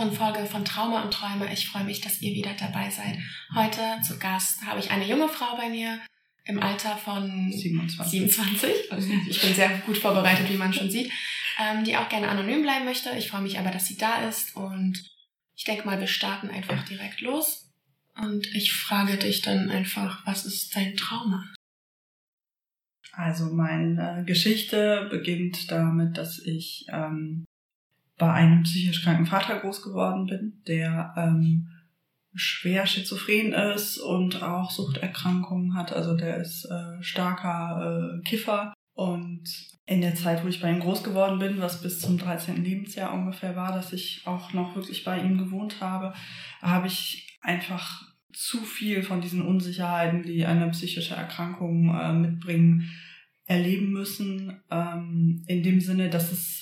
weiteren Folge von Trauma und Träume. Ich freue mich, dass ihr wieder dabei seid. Heute zu Gast habe ich eine junge Frau bei mir im Alter von 27. 27. Ich bin sehr gut vorbereitet, wie man schon sieht, ähm, die auch gerne anonym bleiben möchte. Ich freue mich aber, dass sie da ist und ich denke mal, wir starten einfach direkt los. Und ich frage dich dann einfach, was ist dein Trauma? Also meine Geschichte beginnt damit, dass ich ähm, bei einem psychisch kranken Vater groß geworden bin, der ähm, schwer schizophren ist und auch Suchterkrankungen hat. Also der ist äh, starker äh, Kiffer. Und in der Zeit, wo ich bei ihm groß geworden bin, was bis zum 13. Lebensjahr ungefähr war, dass ich auch noch wirklich bei ihm gewohnt habe, habe ich einfach zu viel von diesen Unsicherheiten, die eine psychische Erkrankung äh, mitbringen, erleben müssen. Ähm, in dem Sinne, dass es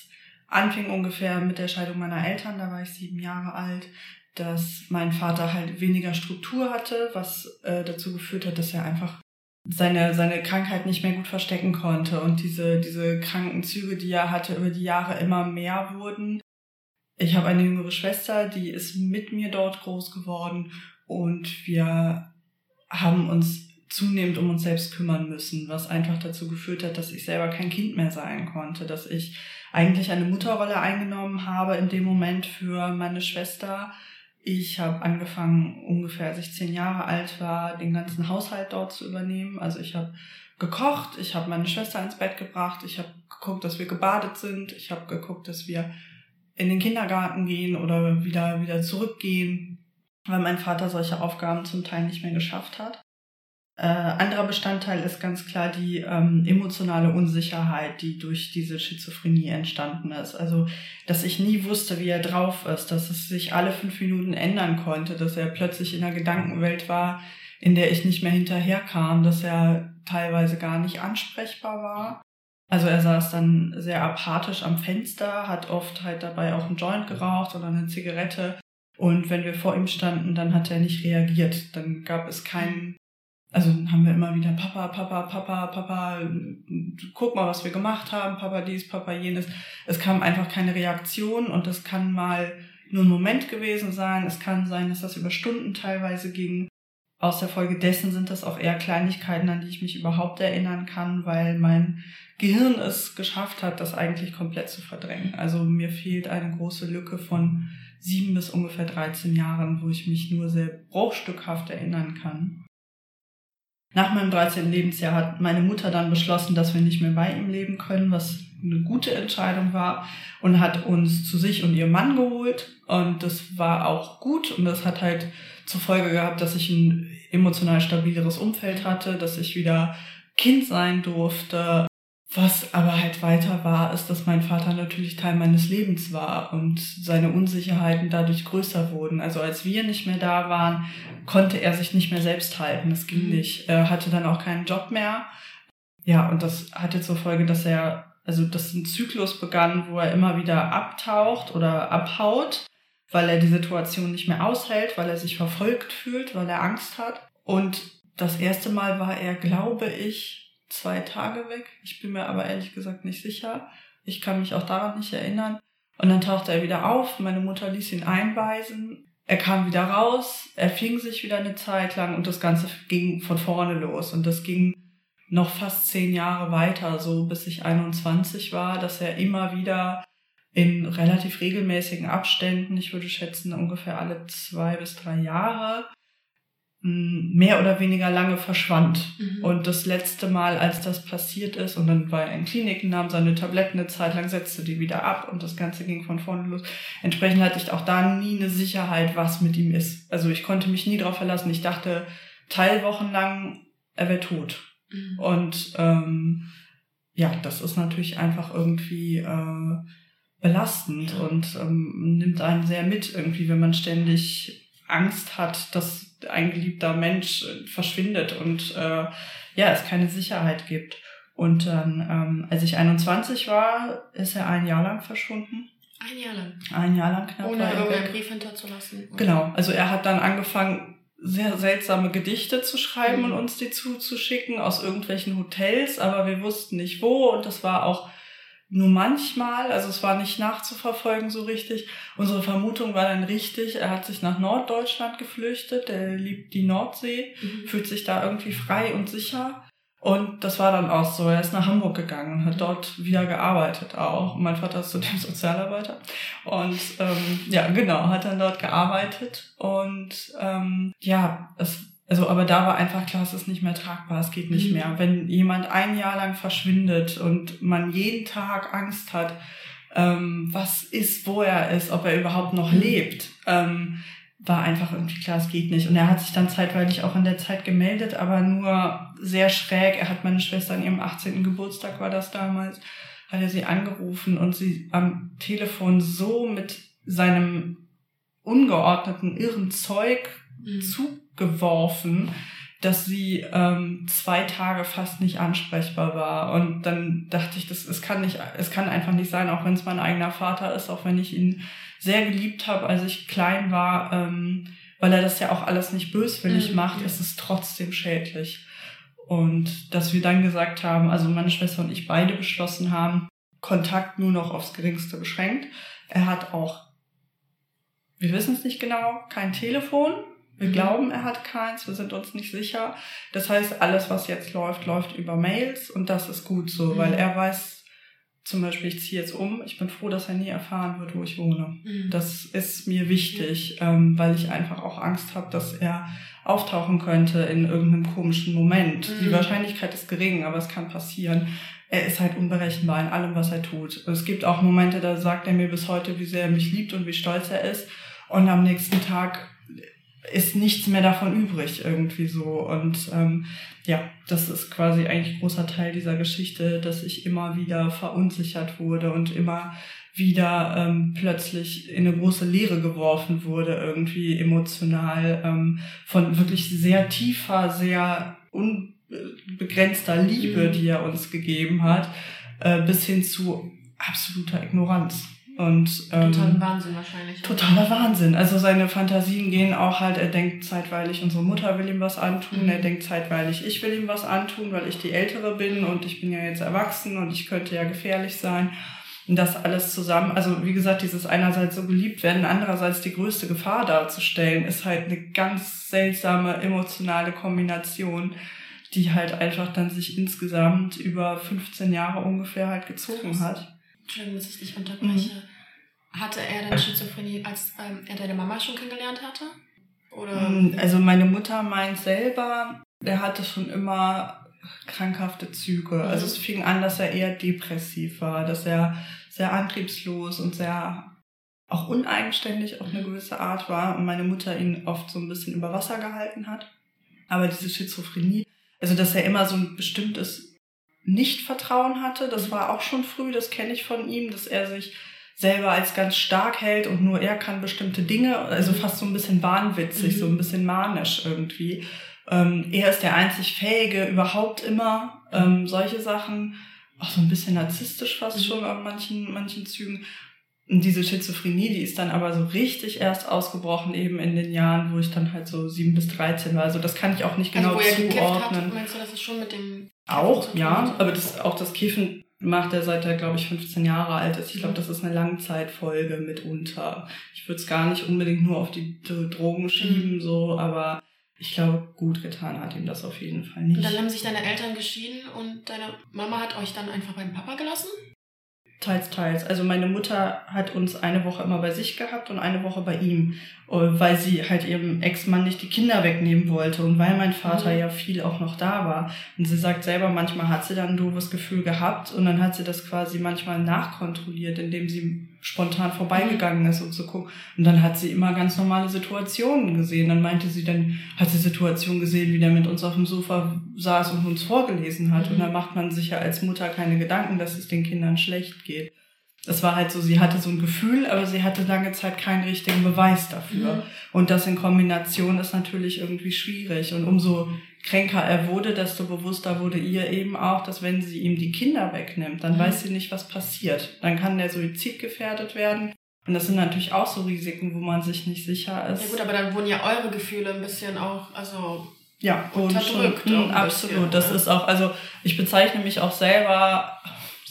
anfing ungefähr mit der Scheidung meiner Eltern, da war ich sieben Jahre alt, dass mein Vater halt weniger Struktur hatte, was äh, dazu geführt hat, dass er einfach seine, seine Krankheit nicht mehr gut verstecken konnte und diese, diese kranken Züge, die er hatte, über die Jahre immer mehr wurden. Ich habe eine jüngere Schwester, die ist mit mir dort groß geworden und wir haben uns zunehmend um uns selbst kümmern müssen, was einfach dazu geführt hat, dass ich selber kein Kind mehr sein konnte, dass ich eigentlich eine Mutterrolle eingenommen habe in dem Moment für meine Schwester. Ich habe angefangen, ungefähr als ich zehn Jahre alt war, den ganzen Haushalt dort zu übernehmen. Also ich habe gekocht, ich habe meine Schwester ins Bett gebracht, ich habe geguckt, dass wir gebadet sind, ich habe geguckt, dass wir in den Kindergarten gehen oder wieder wieder zurückgehen, weil mein Vater solche Aufgaben zum Teil nicht mehr geschafft hat. Äh, anderer Bestandteil ist ganz klar die ähm, emotionale Unsicherheit, die durch diese Schizophrenie entstanden ist. Also, dass ich nie wusste, wie er drauf ist, dass es sich alle fünf Minuten ändern konnte, dass er plötzlich in einer Gedankenwelt war, in der ich nicht mehr hinterherkam, dass er teilweise gar nicht ansprechbar war. Also er saß dann sehr apathisch am Fenster, hat oft halt dabei auch einen Joint geraucht oder eine Zigarette. Und wenn wir vor ihm standen, dann hat er nicht reagiert. Dann gab es keinen also haben wir immer wieder Papa, Papa, Papa, Papa, guck mal, was wir gemacht haben, Papa dies, Papa jenes. Es kam einfach keine Reaktion und das kann mal nur ein Moment gewesen sein. Es kann sein, dass das über Stunden teilweise ging. Aus der Folge dessen sind das auch eher Kleinigkeiten, an die ich mich überhaupt erinnern kann, weil mein Gehirn es geschafft hat, das eigentlich komplett zu verdrängen. Also mir fehlt eine große Lücke von sieben bis ungefähr 13 Jahren, wo ich mich nur sehr bruchstückhaft erinnern kann. Nach meinem 13. Lebensjahr hat meine Mutter dann beschlossen, dass wir nicht mehr bei ihm leben können, was eine gute Entscheidung war und hat uns zu sich und ihrem Mann geholt und das war auch gut und das hat halt zur Folge gehabt, dass ich ein emotional stabileres Umfeld hatte, dass ich wieder Kind sein durfte, was aber halt weiter war, ist, dass mein Vater natürlich Teil meines Lebens war und seine Unsicherheiten dadurch größer wurden. Also als wir nicht mehr da waren, konnte er sich nicht mehr selbst halten. Das ging mhm. nicht. Er hatte dann auch keinen Job mehr. Ja, und das hatte zur Folge, dass er, also dass ein Zyklus begann, wo er immer wieder abtaucht oder abhaut, weil er die Situation nicht mehr aushält, weil er sich verfolgt fühlt, weil er Angst hat. Und das erste Mal war er, glaube ich, zwei Tage weg. Ich bin mir aber ehrlich gesagt nicht sicher. Ich kann mich auch daran nicht erinnern. Und dann tauchte er wieder auf. Meine Mutter ließ ihn einweisen. Er kam wieder raus. Er fing sich wieder eine Zeit lang und das Ganze ging von vorne los. Und das ging noch fast zehn Jahre weiter, so bis ich 21 war, dass er immer wieder in relativ regelmäßigen Abständen, ich würde schätzen ungefähr alle zwei bis drei Jahre, mehr oder weniger lange verschwand. Mhm. Und das letzte Mal, als das passiert ist, und dann war er in Kliniken, nahm seine Tabletten eine Zeit lang, setzte die wieder ab und das Ganze ging von vorne los. Entsprechend hatte ich auch da nie eine Sicherheit, was mit ihm ist. Also ich konnte mich nie darauf verlassen. Ich dachte Teilwochen lang, er wäre tot. Mhm. Und ähm, ja, das ist natürlich einfach irgendwie äh, belastend und ähm, nimmt einen sehr mit irgendwie, wenn man ständig Angst hat, dass ein geliebter Mensch verschwindet und äh, ja, es keine Sicherheit gibt. Und dann, ähm, als ich 21 war, ist er ein Jahr lang verschwunden. Ein Jahr lang. Ein Jahr lang knapp. Ohne irgendeinen Brief hinterzulassen. Genau. Also er hat dann angefangen, sehr seltsame Gedichte zu schreiben mhm. und uns die zuzuschicken aus irgendwelchen Hotels, aber wir wussten nicht wo und das war auch nur manchmal, also es war nicht nachzuverfolgen so richtig. Unsere Vermutung war dann richtig, er hat sich nach Norddeutschland geflüchtet, er liebt die Nordsee, mhm. fühlt sich da irgendwie frei und sicher. Und das war dann auch so. Er ist nach Hamburg gegangen hat dort wieder gearbeitet auch. mein Vater ist zudem Sozialarbeiter. Und ähm, ja, genau, hat dann dort gearbeitet. Und ähm, ja, es also, aber da war einfach klar, es ist nicht mehr tragbar, es geht nicht mhm. mehr. Wenn jemand ein Jahr lang verschwindet und man jeden Tag Angst hat, ähm, was ist, wo er ist, ob er überhaupt noch mhm. lebt, ähm, war einfach irgendwie klar, es geht nicht. Und er hat sich dann zeitweilig auch in der Zeit gemeldet, aber nur sehr schräg. Er hat meine Schwester an ihrem 18. Geburtstag, war das damals, hat er sie angerufen und sie am Telefon so mit seinem ungeordneten, irren Zeug mhm. Zugeworfen, dass sie ähm, zwei Tage fast nicht ansprechbar war. Und dann dachte ich, das, es kann nicht, es kann einfach nicht sein, auch wenn es mein eigener Vater ist, auch wenn ich ihn sehr geliebt habe, als ich klein war, ähm, weil er das ja auch alles nicht böswillig mhm. macht, ist es trotzdem schädlich. Und dass wir dann gesagt haben, also meine Schwester und ich beide beschlossen haben, Kontakt nur noch aufs Geringste beschränkt. Er hat auch, wir wissen es nicht genau, kein Telefon. Wir mhm. glauben, er hat keins, wir sind uns nicht sicher. Das heißt, alles, was jetzt läuft, läuft über Mails und das ist gut so, mhm. weil er weiß zum Beispiel, ich ziehe jetzt um, ich bin froh, dass er nie erfahren wird, wo ich wohne. Mhm. Das ist mir wichtig, ähm, weil ich einfach auch Angst habe, dass er auftauchen könnte in irgendeinem komischen Moment. Die mhm. Wahrscheinlichkeit ist gering, aber es kann passieren. Er ist halt unberechenbar in allem, was er tut. Es gibt auch Momente, da sagt er mir bis heute, wie sehr er mich liebt und wie stolz er ist. Und am nächsten Tag ist nichts mehr davon übrig irgendwie so. Und ähm, ja, das ist quasi eigentlich großer Teil dieser Geschichte, dass ich immer wieder verunsichert wurde und immer wieder ähm, plötzlich in eine große Leere geworfen wurde, irgendwie emotional, ähm, von wirklich sehr tiefer, sehr unbegrenzter Liebe, mhm. die er uns gegeben hat, äh, bis hin zu absoluter Ignoranz. Und, ähm, Totaler Wahnsinn wahrscheinlich. Totaler Wahnsinn. Also seine Fantasien gehen auch halt, er denkt zeitweilig, unsere Mutter will ihm was antun, mhm. er denkt zeitweilig, ich will ihm was antun, weil ich die Ältere bin und ich bin ja jetzt erwachsen und ich könnte ja gefährlich sein. Und das alles zusammen, also wie gesagt, dieses einerseits so geliebt werden, andererseits die größte Gefahr darzustellen, ist halt eine ganz seltsame emotionale Kombination, die halt einfach dann sich insgesamt über 15 Jahre ungefähr halt gezogen hat. Entschuldigung, dass ich dich unterbreche. Mhm. Hatte er denn Schizophrenie, als ähm, er deine Mama schon kennengelernt hatte? Oder? Mm, also meine Mutter meint selber, er hatte schon immer krankhafte Züge. Mhm. Also es fing an, dass er eher depressiv war, dass er sehr antriebslos und sehr auch uneigenständig auf eine gewisse Art war und meine Mutter ihn oft so ein bisschen über Wasser gehalten hat. Aber diese Schizophrenie, also dass er immer so ein bestimmtes nicht-Vertrauen hatte. Das war auch schon früh, das kenne ich von ihm, dass er sich selber als ganz stark hält und nur er kann bestimmte Dinge, also mhm. fast so ein bisschen wahnwitzig, mhm. so ein bisschen manisch irgendwie. Ähm, er ist der einzig Fähige überhaupt immer, ähm, solche Sachen, auch so ein bisschen narzisstisch fast mhm. schon an manchen, manchen Zügen. Und diese Schizophrenie, die ist dann aber so richtig erst ausgebrochen, eben in den Jahren, wo ich dann halt so sieben bis dreizehn war. Also das kann ich auch nicht also genau also, zuordnen. Hat, meinst du, das ist schon mit dem auch, ja, aber das, auch das Kiffen macht er seit er, glaube ich, 15 Jahre alt ist. Ich glaube, das ist eine Langzeitfolge mitunter. Ich würde es gar nicht unbedingt nur auf die Drogen schieben, mhm. so, aber ich glaube, gut getan hat ihm das auf jeden Fall nicht. Und dann haben sich deine Eltern geschieden und deine Mama hat euch dann einfach beim Papa gelassen? Teils, teils. Also meine Mutter hat uns eine Woche immer bei sich gehabt und eine Woche bei ihm, weil sie halt ihrem Ex-Mann nicht die Kinder wegnehmen wollte und weil mein Vater mhm. ja viel auch noch da war. Und sie sagt selber, manchmal hat sie dann ein doofes Gefühl gehabt und dann hat sie das quasi manchmal nachkontrolliert, indem sie spontan vorbeigegangen ist, um zu gucken. Und dann hat sie immer ganz normale Situationen gesehen. Dann meinte sie, dann hat sie Situationen gesehen, wie der mit uns auf dem Sofa saß und uns vorgelesen hat. Mhm. Und dann macht man sich ja als Mutter keine Gedanken, dass es den Kindern schlecht geht. Das war halt so, sie hatte so ein Gefühl, aber sie hatte lange Zeit keinen richtigen Beweis dafür. Mhm. Und das in Kombination ist natürlich irgendwie schwierig. Und umso kränker er wurde, desto bewusster wurde ihr eben auch, dass wenn sie ihm die Kinder wegnimmt, dann mhm. weiß sie nicht, was passiert. Dann kann der Suizid gefährdet werden. Und das sind natürlich auch so Risiken, wo man sich nicht sicher ist. Ja gut, aber dann wurden ja eure Gefühle ein bisschen auch, also ja, unterdrückt. Und, absolut. Bisschen, das ist auch, also ich bezeichne mich auch selber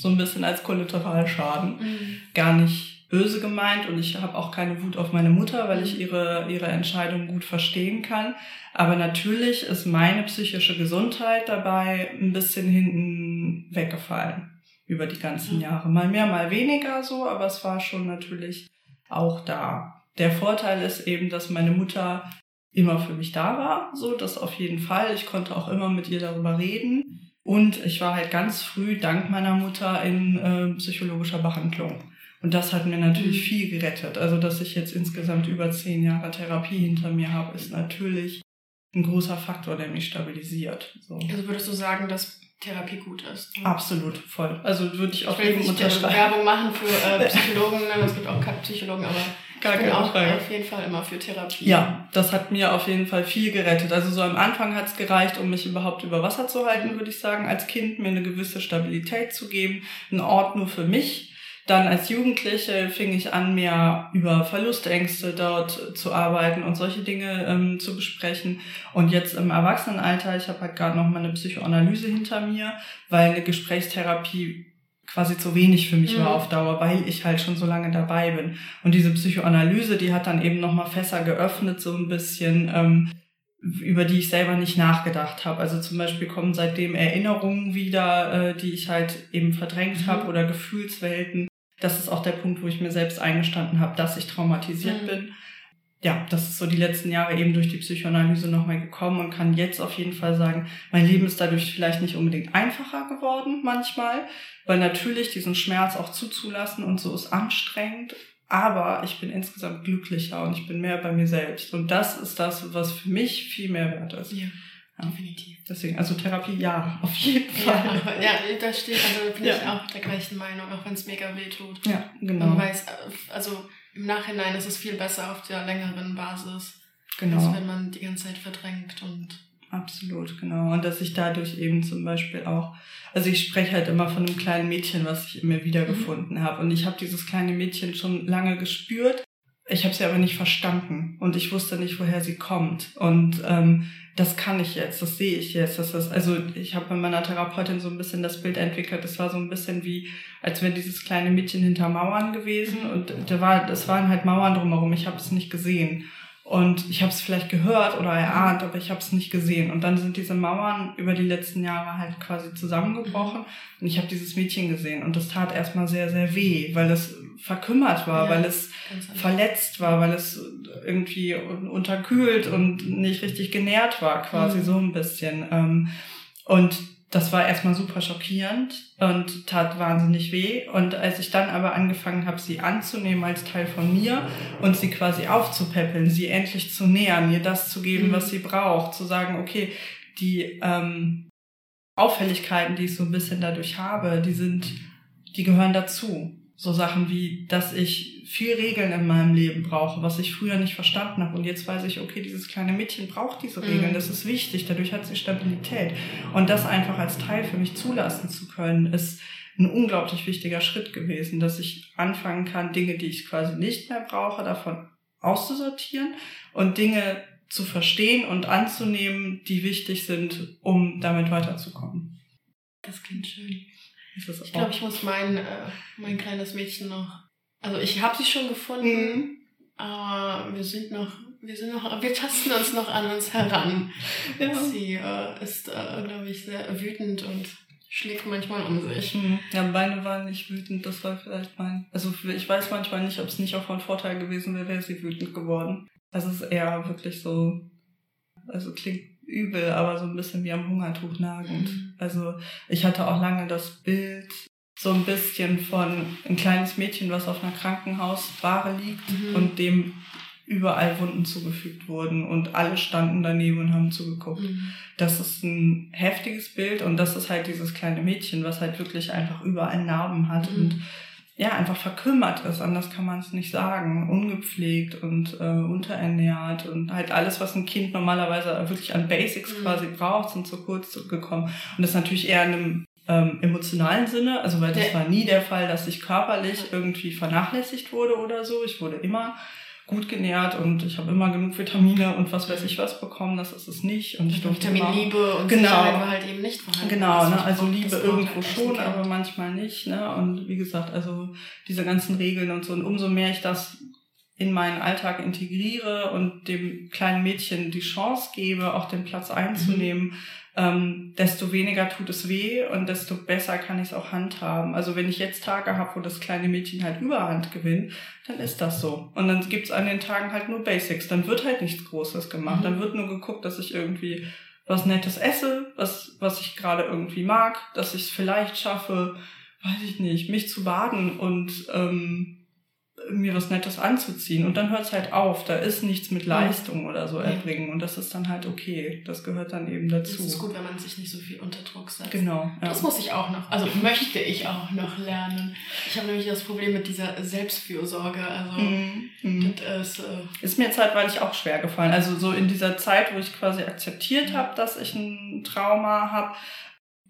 so ein bisschen als Kollateralschaden. Mhm. Gar nicht böse gemeint und ich habe auch keine Wut auf meine Mutter, weil ich ihre, ihre Entscheidung gut verstehen kann. Aber natürlich ist meine psychische Gesundheit dabei ein bisschen hinten weggefallen über die ganzen Mhm. Jahre. Mal mehr, mal weniger so, aber es war schon natürlich auch da. Der Vorteil ist eben, dass meine Mutter immer für mich da war, so das auf jeden Fall. Ich konnte auch immer mit ihr darüber reden. Und ich war halt ganz früh dank meiner Mutter in äh, psychologischer Behandlung. Und das hat mir natürlich Mhm. viel gerettet. Also, dass ich jetzt insgesamt über zehn Jahre Therapie hinter mir habe, ist natürlich ein großer Faktor, der mich stabilisiert. So. Also würdest du sagen, dass Therapie gut ist? Absolut, voll. Also würde ich Ich auf will nicht. Werbung machen für äh, Psychologen, ne? es gibt auch keine Psychologen, aber Gar ich bin keine auch Frage. auf jeden Fall immer für Therapie. Ja, das hat mir auf jeden Fall viel gerettet. Also so am Anfang hat es gereicht, um mich überhaupt über Wasser zu halten, würde ich sagen, als Kind mir eine gewisse Stabilität zu geben, einen Ort nur für mich. Dann als Jugendliche fing ich an, mehr über Verlustängste dort zu arbeiten und solche Dinge ähm, zu besprechen. Und jetzt im Erwachsenenalter, ich habe halt gerade noch mal eine Psychoanalyse hinter mir, weil eine Gesprächstherapie quasi zu wenig für mich Mhm. war auf Dauer, weil ich halt schon so lange dabei bin. Und diese Psychoanalyse, die hat dann eben nochmal Fässer geöffnet, so ein bisschen, ähm, über die ich selber nicht nachgedacht habe. Also zum Beispiel kommen seitdem Erinnerungen wieder, äh, die ich halt eben verdrängt Mhm. habe oder Gefühlswelten. Das ist auch der Punkt, wo ich mir selbst eingestanden habe, dass ich traumatisiert Mhm. bin. Ja, das ist so die letzten Jahre eben durch die Psychoanalyse nochmal gekommen und kann jetzt auf jeden Fall sagen, mein Leben ist dadurch vielleicht nicht unbedingt einfacher geworden manchmal, weil natürlich diesen Schmerz auch zuzulassen und so ist anstrengend, aber ich bin insgesamt glücklicher und ich bin mehr bei mir selbst. Und das ist das, was für mich viel mehr wert ist. Ja, Ja. definitiv. Deswegen, also Therapie, ja, auf jeden Ja, Fall. aber, ja, da steht, also bin Ja. ich auch der gleichen Meinung, auch wenn es mega weh tut. Ja, genau. Man weiß, äh, also im Nachhinein ist es viel besser auf der längeren Basis, als Genau, wenn man die ganze Zeit verdrängt und absolut, genau. Und dass ich dadurch eben zum Beispiel auch, also ich spreche halt immer von einem kleinen Mädchen, was ich immer wiedergefunden habe. Und ich habe dieses kleine Mädchen schon lange gespürt. Ich habe sie aber nicht verstanden und ich wusste nicht, woher sie kommt. Und ähm, das kann ich jetzt, das sehe ich jetzt. Das ist, also ich habe mit meiner Therapeutin so ein bisschen das Bild entwickelt. Das war so ein bisschen wie, als wäre dieses kleine Mädchen hinter Mauern gewesen und da war, das waren halt Mauern drumherum. Ich habe es nicht gesehen. Und ich habe es vielleicht gehört oder erahnt, aber ich habe es nicht gesehen. Und dann sind diese Mauern über die letzten Jahre halt quasi zusammengebrochen. Und ich habe dieses Mädchen gesehen. Und das tat erstmal sehr, sehr weh, weil es verkümmert war, Ja. weil es verletzt war, weil es irgendwie un- unterkühlt und nicht richtig genährt war, quasi Mhm. so ein bisschen. Ähm, Und das war erstmal super schockierend und tat wahnsinnig weh. Und als ich dann aber angefangen habe, sie anzunehmen als Teil von mir und sie quasi aufzupäppeln, sie endlich zu nähern, ihr das zu geben, Mhm. was sie braucht, zu sagen, okay, die ähm, Auffälligkeiten, die ich so ein bisschen dadurch habe, die sind, die gehören dazu. So Sachen wie, dass ich viel Regeln in meinem Leben brauche, was ich früher nicht verstanden habe. Und jetzt weiß ich, okay, dieses kleine Mädchen braucht diese Regeln, Mhm. das ist wichtig, dadurch hat sie Stabilität. Und das einfach als Teil für mich zulassen zu können, ist ein unglaublich wichtiger Schritt gewesen, dass ich anfangen kann, Dinge, die ich quasi nicht mehr brauche, davon auszusortieren und Dinge zu verstehen und anzunehmen, die wichtig sind, um damit weiterzukommen. Das klingt schön. Ich glaube, ich muss mein, äh, mein kleines Mädchen noch. Also ich habe sie schon gefunden, Mhm. aber wir sind noch, wir sind noch, wir tasten uns noch an uns heran. Ja. Sie äh, ist, äh, glaube ich, sehr wütend und schlägt manchmal um sich. Mhm. Ja, meine waren nicht wütend, das war vielleicht mein. Also ich weiß manchmal nicht, ob es nicht auch von Vorteil gewesen wäre, wäre sie wütend geworden. Also es ist eher wirklich so, also klingt übel, aber so ein bisschen wie am Hungertuch nagend. Mhm. Also ich hatte auch lange das Bild so ein bisschen von ein kleines Mädchen, was auf einer Krankenhausbare liegt Mhm. und dem überall Wunden zugefügt wurden und alle standen daneben und haben zugeguckt. Mhm. Das ist ein heftiges Bild und das ist halt dieses kleine Mädchen, was halt wirklich einfach überall Narben hat Mhm. und ja, einfach verkümmert ist, anders kann man es nicht sagen, ungepflegt und äh, unterernährt und halt alles, was ein Kind normalerweise wirklich an Basics Mhm. quasi braucht, sind zu kurz gekommen. Und das natürlich eher in einem ähm, emotionalen Sinne, also weil das war nie der Fall, dass ich körperlich irgendwie vernachlässigt wurde oder so. Ich wurde immer gut genährt und ich habe immer genug Vitamine und was weiß ich was bekommen, das ist es nicht. Und ich Vitamin immer, Liebe und genau, Sicherheit war halt eben nicht vorhanden. Genau, ne? also Liebe irgendwo schon, aber manchmal nicht. Ne? Und wie gesagt, also diese ganzen Regeln und so. Und umso mehr ich das in meinen Alltag integriere und dem kleinen Mädchen die Chance gebe, auch den Platz einzunehmen, mhm. ähm, desto weniger tut es weh und desto besser kann ich es auch handhaben. Also wenn ich jetzt Tage habe, wo das kleine Mädchen halt Überhand gewinnt, dann ist das so. Und dann gibt's an den Tagen halt nur Basics. Dann wird halt nichts Großes gemacht. Mhm. Dann wird nur geguckt, dass ich irgendwie was Nettes esse, was, was ich gerade irgendwie mag, dass ich es vielleicht schaffe, weiß ich nicht, mich zu baden und ähm, mir was Nettes anzuziehen. Und dann hört es halt auf. Da ist nichts mit Leistung oder so erbringen. Und das ist dann halt okay. Das gehört dann eben dazu. Das ist gut, wenn man sich nicht so viel unter Druck setzt. Genau. Ja. Das muss ich auch noch, also möchte ich auch noch lernen. Ich habe nämlich das Problem mit dieser Selbstfürsorge. Also mm, das ist, äh ist mir zeitweilig auch schwer gefallen. Also so in dieser Zeit, wo ich quasi akzeptiert habe, dass ich ein Trauma habe,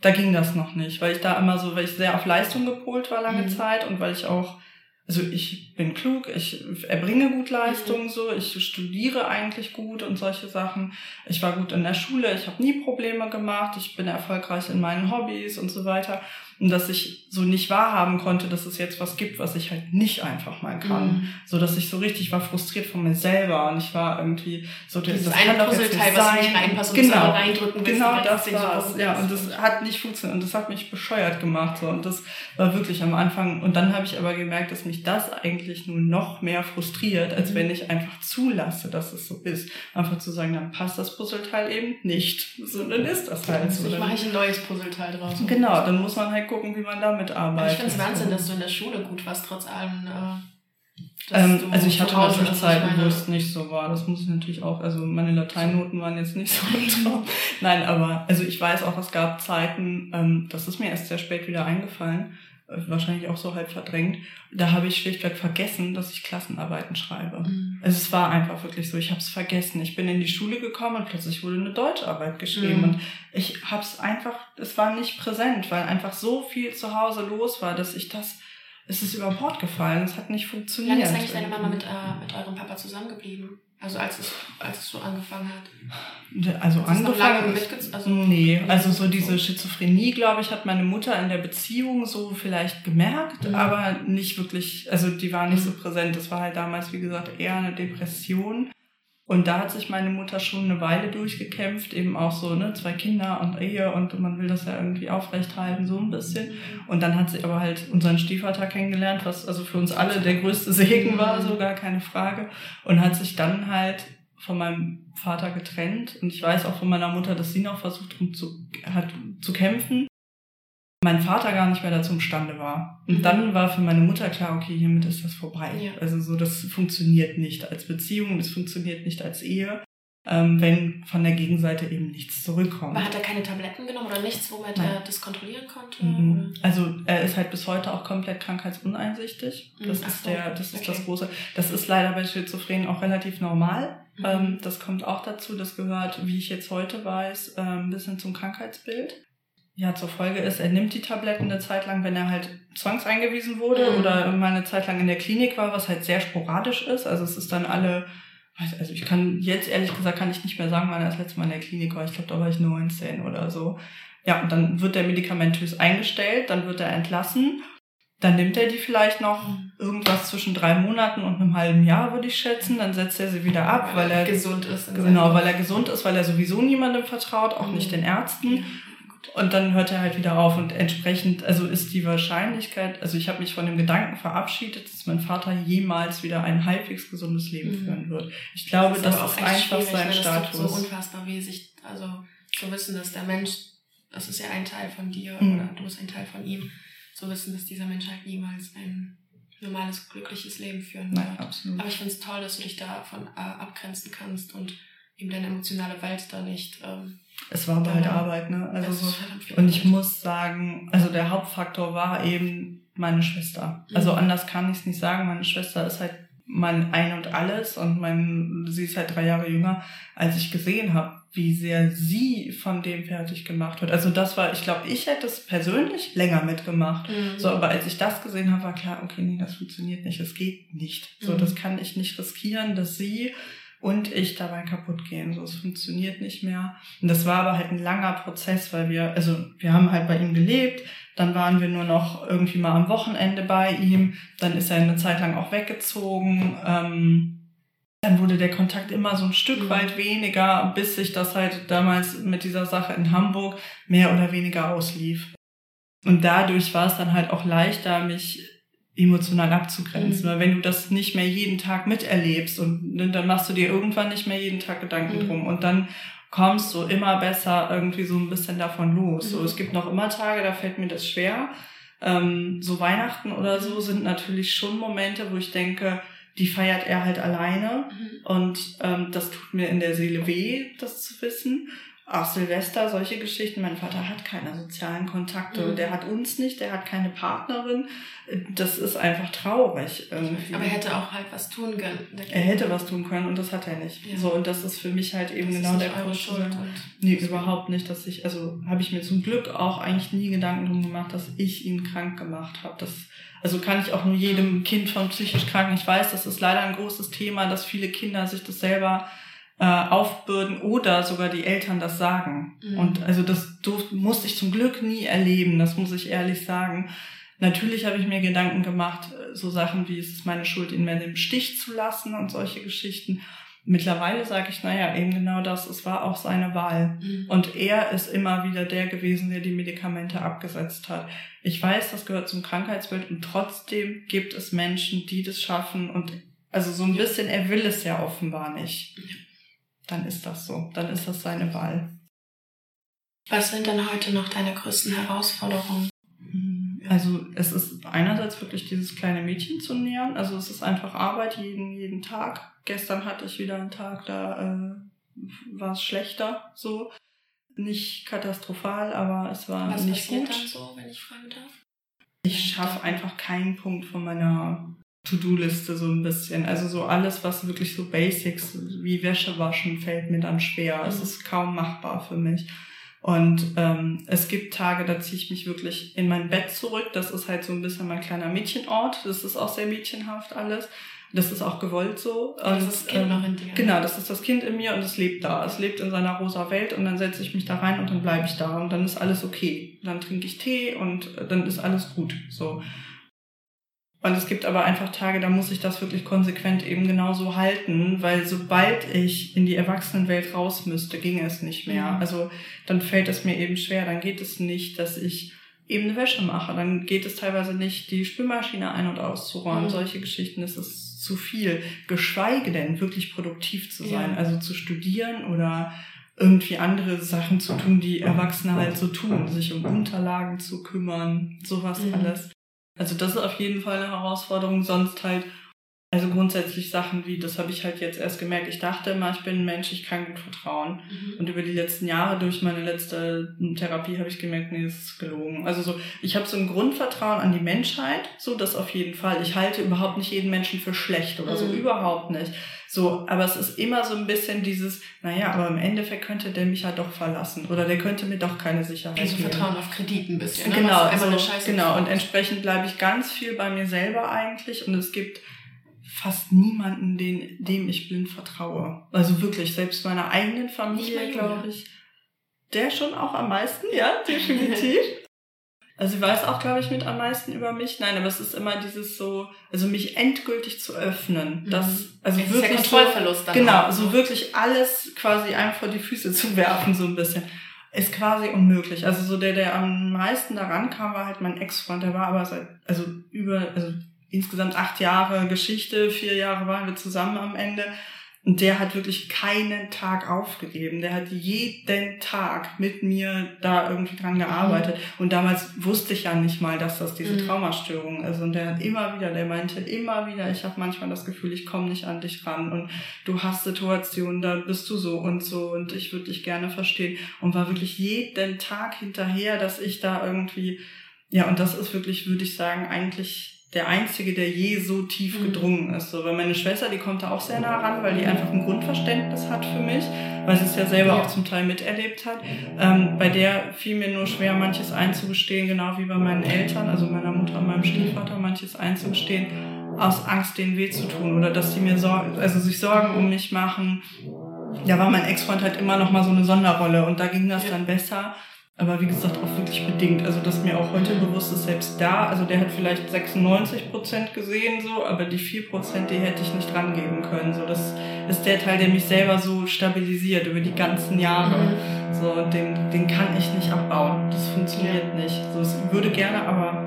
da ging das noch nicht, weil ich da immer so, weil ich sehr auf Leistung gepolt war lange mhm. Zeit und weil ich auch also ich bin klug, ich erbringe gut Leistung, mhm. so, ich studiere eigentlich gut und solche Sachen. Ich war gut in der Schule, ich habe nie Probleme gemacht, ich bin erfolgreich in meinen Hobbys und so weiter. Und dass ich so nicht wahrhaben konnte, dass es jetzt was gibt, was ich halt nicht einfach mal kann. Mhm. So dass ich so richtig war frustriert von mir selber und ich war irgendwie so, das, das eine Puzzleteil, was nicht reinpasst und genau, reindrücken Genau, das war's. Ja, und das hat nicht funktioniert und das hat mich bescheuert gemacht. So. Und das war wirklich am Anfang. Und dann habe ich aber gemerkt, dass mich das eigentlich nur noch mehr frustriert, als mhm. wenn ich einfach zulasse, dass es so ist. Einfach zu sagen, dann passt das Puzzleteil eben nicht. So, dann ist das halt so. Ich mache ich ein neues Puzzleteil draus. Genau, dann muss man halt gucken, wie man damit arbeitet. Ich finde es Wahnsinn, dass du in der Schule gut warst, trotz allem. Äh, ähm, also ich hatte natürlich Zeiten, wo es nicht so war. Das muss ich natürlich auch, also meine Lateinnoten waren jetzt nicht so drauf. Nein, aber also ich weiß auch, es gab Zeiten, ähm, das ist mir erst sehr spät wieder eingefallen, wahrscheinlich auch so halb verdrängt. Da habe ich schlichtweg vergessen, dass ich Klassenarbeiten schreibe. Mhm. Also es war einfach wirklich so, ich habe es vergessen. Ich bin in die Schule gekommen und plötzlich wurde eine Deutscharbeit geschrieben. Mhm. Und ich habe es einfach, es war nicht präsent, weil einfach so viel zu Hause los war, dass ich das, es ist über Bord gefallen. Es hat nicht funktioniert. Wie lange ist eigentlich deine Mama mit, äh, mit eurem Papa zusammengeblieben? Also als es, als es so angefangen hat. Also Hast angefangen. Ist, also nee, also so diese Schizophrenie, glaube ich, hat meine Mutter in der Beziehung so vielleicht gemerkt, mhm. aber nicht wirklich, also die war nicht mhm. so präsent. Das war halt damals, wie gesagt, eher eine Depression. Und da hat sich meine Mutter schon eine Weile durchgekämpft, eben auch so, ne, zwei Kinder und Ehe und man will das ja irgendwie aufrechthalten, so ein bisschen. Und dann hat sie aber halt unseren Stiefvater kennengelernt, was also für uns alle der größte Segen war, so gar keine Frage. Und hat sich dann halt von meinem Vater getrennt. Und ich weiß auch von meiner Mutter, dass sie noch versucht um zu, hat, zu kämpfen mein Vater gar nicht mehr dazu imstande war. Und mhm. dann war für meine Mutter klar, okay, hiermit ist das vorbei. Ja. Also so, das funktioniert nicht als Beziehung, das funktioniert nicht als Ehe, ähm, wenn von der Gegenseite eben nichts zurückkommt. Aber hat er keine Tabletten genommen oder nichts, womit Nein. er das kontrollieren konnte? Mhm. Also er ist halt bis heute auch komplett krankheitsuneinsichtig. Mhm. Das mhm. ist so. der, das ist okay. das große. Das ist leider bei Schizophrenen auch relativ normal. Mhm. Ähm, das kommt auch dazu. Das gehört, wie ich jetzt heute weiß, äh, ein bisschen zum Krankheitsbild ja, zur Folge ist, er nimmt die Tabletten eine Zeit lang, wenn er halt zwangseingewiesen wurde mhm. oder mal eine Zeit lang in der Klinik war, was halt sehr sporadisch ist. Also es ist dann alle, also ich kann jetzt ehrlich gesagt kann ich nicht mehr sagen, wann er das letzte Mal in der Klinik war. Ich glaube, da war ich 19 oder so. Ja, und dann wird der medikamentös eingestellt, dann wird er entlassen. Dann nimmt er die vielleicht noch mhm. irgendwas zwischen drei Monaten und einem halben Jahr, würde ich schätzen. Dann setzt er sie wieder ab, weil, weil er gesund ist. Genau, weil er gesund ist, weil er sowieso niemandem vertraut, auch mhm. nicht den Ärzten. Und dann hört er halt wieder auf und entsprechend, also ist die Wahrscheinlichkeit, also ich habe mich von dem Gedanken verabschiedet, dass mein Vater jemals wieder ein halbwegs gesundes Leben mhm. führen wird. Ich glaube, das ist, das ist einfach sein Status. Das ist so unfassbar, wie sich, also zu wissen, dass der Mensch, das ist ja ein Teil von dir mhm. oder du bist ein Teil von ihm, zu wissen, dass dieser Mensch halt niemals ein normales, glückliches Leben führen wird. Nein, absolut. Aber ich finde es toll, dass du dich davon äh, abgrenzen kannst und eben deine emotionale Welt da nicht ähm, es war aber halt Arbeit, ne? Also so. Und ich muss sagen, also der Hauptfaktor war eben meine Schwester. Also mhm. anders kann ich es nicht sagen. Meine Schwester ist halt mein Ein und Alles und mein, sie ist halt drei Jahre jünger, als ich gesehen habe, wie sehr sie von dem fertig gemacht wird. Also das war, ich glaube, ich hätte es persönlich länger mitgemacht. Mhm. So, aber als ich das gesehen habe, war klar, okay, nee, das funktioniert nicht, es geht nicht. So, mhm. das kann ich nicht riskieren, dass sie und ich dabei kaputt gehen. So, es funktioniert nicht mehr. Und das war aber halt ein langer Prozess, weil wir, also wir haben halt bei ihm gelebt, dann waren wir nur noch irgendwie mal am Wochenende bei ihm, dann ist er eine Zeit lang auch weggezogen. Ähm, dann wurde der Kontakt immer so ein Stück mhm. weit weniger, bis sich das halt damals mit dieser Sache in Hamburg mehr oder weniger auslief. Und dadurch war es dann halt auch leichter, mich emotional abzugrenzen. Mhm. Weil wenn du das nicht mehr jeden Tag miterlebst und ne, dann machst du dir irgendwann nicht mehr jeden Tag Gedanken mhm. drum und dann kommst du immer besser irgendwie so ein bisschen davon los. Mhm. So, es gibt noch immer Tage, da fällt mir das schwer. Ähm, so Weihnachten oder so sind natürlich schon Momente, wo ich denke, die feiert er halt alleine mhm. und ähm, das tut mir in der Seele weh, das zu wissen auch Silvester, solche Geschichten. Mein Vater hat keine sozialen Kontakte. Mhm. Der hat uns nicht, der hat keine Partnerin. Das ist einfach traurig irgendwie. Aber er hätte auch halt was tun können. Er hätte was tun können und das hat er nicht. Ja. So, und das ist für mich halt eben das genau der Grund. Nee, überhaupt nicht, dass ich, also habe ich mir zum Glück auch eigentlich nie Gedanken drum gemacht, dass ich ihn krank gemacht habe. Das, also kann ich auch nur jedem Kind von psychisch Kranken, ich weiß, das ist leider ein großes Thema, dass viele Kinder sich das selber äh, aufbürden oder sogar die Eltern das sagen. Mhm. Und also das musste ich zum Glück nie erleben, das muss ich ehrlich sagen. Natürlich habe ich mir Gedanken gemacht, äh, so Sachen wie es ist meine Schuld, ihn mehr im Stich zu lassen und solche Geschichten. Mittlerweile sage ich, naja, eben genau das, es war auch seine Wahl. Mhm. Und er ist immer wieder der gewesen, der die Medikamente abgesetzt hat. Ich weiß, das gehört zum Krankheitsbild und trotzdem gibt es Menschen, die das schaffen und also so ein bisschen, er will es ja offenbar nicht dann ist das so. Dann ist das seine Wahl. Was sind denn heute noch deine größten Herausforderungen? Also es ist einerseits wirklich dieses kleine Mädchen zu nähern. Also es ist einfach Arbeit jeden, jeden Tag. Gestern hatte ich wieder einen Tag, da äh, war es schlechter so. Nicht katastrophal, aber es war Was nicht gut. Was passiert dann so, wenn ich fragen darf? Ich schaffe einfach keinen Punkt von meiner To-Do-Liste so ein bisschen. Also so alles, was wirklich so Basics wie Wäsche waschen, fällt mir dann schwer. Mhm. Es ist kaum machbar für mich. Und ähm, es gibt Tage, da ziehe ich mich wirklich in mein Bett zurück. Das ist halt so ein bisschen mein kleiner Mädchenort. Das ist auch sehr mädchenhaft alles. Das ist auch gewollt so. Das ist das Kind ähm, noch in dir. Genau, das ist das Kind in mir und es lebt da. Es lebt in seiner rosa Welt und dann setze ich mich da rein und dann bleibe ich da und dann ist alles okay. Dann trinke ich Tee und dann ist alles gut. So. Und es gibt aber einfach Tage, da muss ich das wirklich konsequent eben genauso halten, weil sobald ich in die Erwachsenenwelt raus müsste, ging es nicht mehr. Mhm. Also dann fällt es mir eben schwer, dann geht es nicht, dass ich eben eine Wäsche mache, dann geht es teilweise nicht, die Spülmaschine ein- und auszuräumen. Mhm. Solche Geschichten ist es zu viel. Geschweige denn, wirklich produktiv zu sein, ja. also zu studieren oder irgendwie andere Sachen zu tun, die Erwachsene halt so tun, sich um Unterlagen zu kümmern, sowas mhm. alles. Also das ist auf jeden Fall eine Herausforderung. Sonst halt, also grundsätzlich Sachen wie, das habe ich halt jetzt erst gemerkt. Ich dachte immer, ich bin ein Mensch, ich kann gut vertrauen. Mhm. Und über die letzten Jahre durch meine letzte Therapie habe ich gemerkt, nee, das ist gelogen. Also so, ich habe so ein Grundvertrauen an die Menschheit, so das auf jeden Fall. Ich halte überhaupt nicht jeden Menschen für schlecht oder mhm. so, überhaupt nicht. So, aber es ist immer so ein bisschen dieses, naja, aber im Endeffekt könnte der mich ja doch verlassen oder der könnte mir doch keine Sicherheit also geben. Also Vertrauen auf Kredit ein bisschen. Ne? Genau, also, genau. Und entsprechend bleibe ich ganz viel bei mir selber eigentlich und es gibt fast niemanden, den, dem ich blind vertraue. Also wirklich, selbst meiner eigenen Familie, glaube ich. Der schon auch am meisten, ja, definitiv. Also sie weiß auch, glaube ich, mit am meisten über mich. Nein, aber es ist immer dieses so, also mich endgültig zu öffnen. Mhm. Das, also es wirklich. Ist der Kontrollverlust dann genau, auch. so ne? wirklich alles quasi einem vor die Füße zu werfen, so ein bisschen. Ist quasi unmöglich. Also so der, der am meisten daran kam, war halt mein Ex-Freund. Der war aber seit, also über, also insgesamt acht Jahre Geschichte, vier Jahre waren wir zusammen am Ende. Und der hat wirklich keinen Tag aufgegeben. Der hat jeden Tag mit mir da irgendwie dran gearbeitet. Mhm. Und damals wusste ich ja nicht mal, dass das diese mhm. Traumastörung ist. Und der hat immer wieder, der meinte immer wieder, ich habe manchmal das Gefühl, ich komme nicht an dich ran. Und du hast Situationen, da bist du so und so. Und ich würde dich gerne verstehen. Und war wirklich jeden Tag hinterher, dass ich da irgendwie, ja, und das ist wirklich, würde ich sagen, eigentlich der Einzige, der je so tief Mhm. gedrungen ist. So, weil meine Schwester, die kommt da auch sehr nah ran, weil die einfach ein Grundverständnis hat für mich, weil sie es ja selber auch zum Teil miterlebt hat. Ähm, bei der fiel mir nur schwer, manches einzugestehen, genau wie bei meinen Eltern, also meiner Mutter und meinem Stiefvater, manches einzugestehen, aus Angst, denen weh zu tun oder dass die mir Sorgen, also sich Sorgen um mich machen. Da war mein Ex-Freund halt immer noch mal so eine Sonderrolle und da ging das dann besser. Aber wie gesagt, auch wirklich bedingt. Also, dass mir auch heute bewusst ist, selbst da, also der hat vielleicht 96 Prozent gesehen, so, aber die 4 Prozent, die hätte ich nicht rangeben können. So, das ist der Teil, der mich selber so stabilisiert über die ganzen Jahre. Mhm. So, den, den kann ich nicht abbauen. Das funktioniert nicht. So, es würde gerne, aber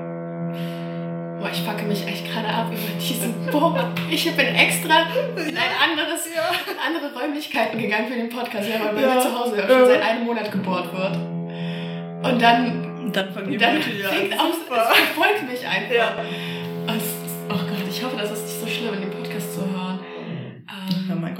Boah, ich packe mich echt gerade ab über diesen Boah, Ich bin extra in ein anderes, andere Räumlichkeiten gegangen für den Podcast, ja, weil bei Ja. mir zu Hause Ja. schon seit einem Monat gebohrt wird. Und dann, dann dann fängt aus, es verfolgt mich einfach. Ja. Und es oh Gott, ich hoffe, das ist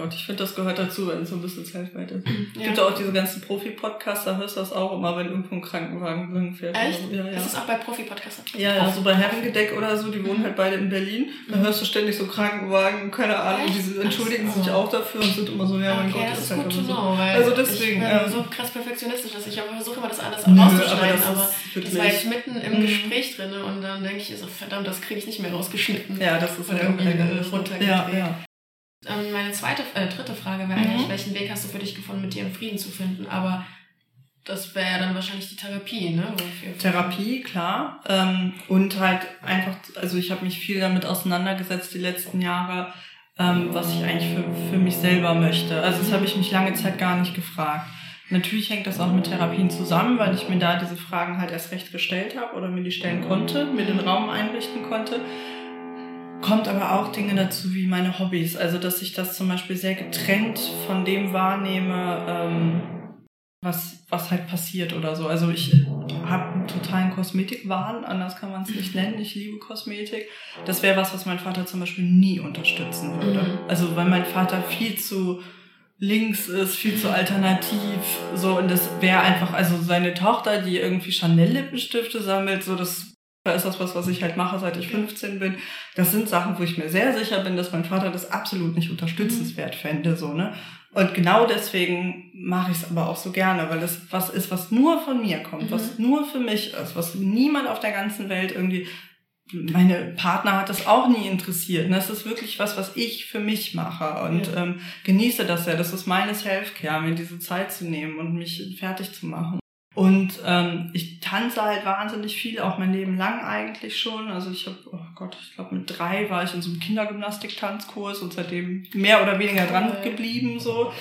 Gott, ich finde, das gehört dazu, wenn es so ein bisschen Zeltweit ist. Es ja. gibt auch diese ganzen Profi-Podcasts, da hörst du das auch immer, wenn irgendwo ein Krankenwagen lang fährt. Echt? so. Ja, ja. Das ist auch bei Profi-Podcastern. Ja, ja, so bei Herrengedeck oder so, die wohnen halt beide in Berlin. Da Mhm. hörst du ständig so Krankenwagen, keine Ahnung, Echt? die entschuldigen Ach so. sich auch dafür und sind immer so, ja, mein okay, Gott, das ist halt gut so. know, weil Also deswegen, ich bin ähm, so krass perfektionistisch, dass ich versuche immer das alles Nö, rauszuschneiden, aber das das war jetzt mitten im Mhm. Gespräch drin und dann denke ich so, verdammt, das kriege ich nicht mehr rausgeschnitten. ja, das ist halt irgendwie, irgendwie äh, runtergedreht. Ja, ja. Ähm, meine zweite, äh, dritte Frage wäre Mhm. eigentlich, welchen Weg hast du für dich gefunden, mit dir in Frieden zu finden? Aber das wäre ja dann wahrscheinlich die Therapie, ne? Therapie, klar. Ähm, und halt einfach, also ich habe mich viel damit auseinandergesetzt die letzten Jahre, ähm, was ich eigentlich für, für mich selber möchte. Also das habe ich mich lange Zeit gar nicht gefragt. Natürlich hängt das auch mit Therapien zusammen, weil ich mir da diese Fragen halt erst recht gestellt habe oder mir die stellen konnte, mir den Raum einrichten konnte. Kommt aber auch Dinge dazu wie meine Hobbys. Also dass ich das zum Beispiel sehr getrennt von dem wahrnehme, ähm, was, was halt passiert oder so. Also ich habe einen totalen Kosmetikwahn, anders kann man es nicht nennen. Ich liebe Kosmetik. Das wäre was, was mein Vater zum Beispiel nie unterstützen würde. Mhm. Also weil mein Vater viel zu links ist, viel zu alternativ, so und das wäre einfach, also seine Tochter, die irgendwie Chanel-Lippenstifte sammelt, so das ist das was, was ich halt mache, seit ich 15 bin. Das sind Sachen, wo ich mir sehr sicher bin, dass mein Vater das absolut nicht unterstützenswert fände, so, ne? Und genau deswegen mache ich es aber auch so gerne, weil das was ist, was nur von mir kommt, Mhm. was nur für mich ist, was niemand auf der ganzen Welt irgendwie meine Partner hat das auch nie interessiert. Und das ist wirklich was, was ich für mich mache und Ja. ähm, genieße das ja. Das ist meine Selfcare, mir diese Zeit zu nehmen und mich fertig zu machen. Und ähm, ich tanze halt wahnsinnig viel, auch mein Leben lang eigentlich schon. Also ich habe, oh Gott, ich glaube mit drei war ich in so einem Kindergymnastik-Tanzkurs und seitdem mehr oder weniger dran geblieben so.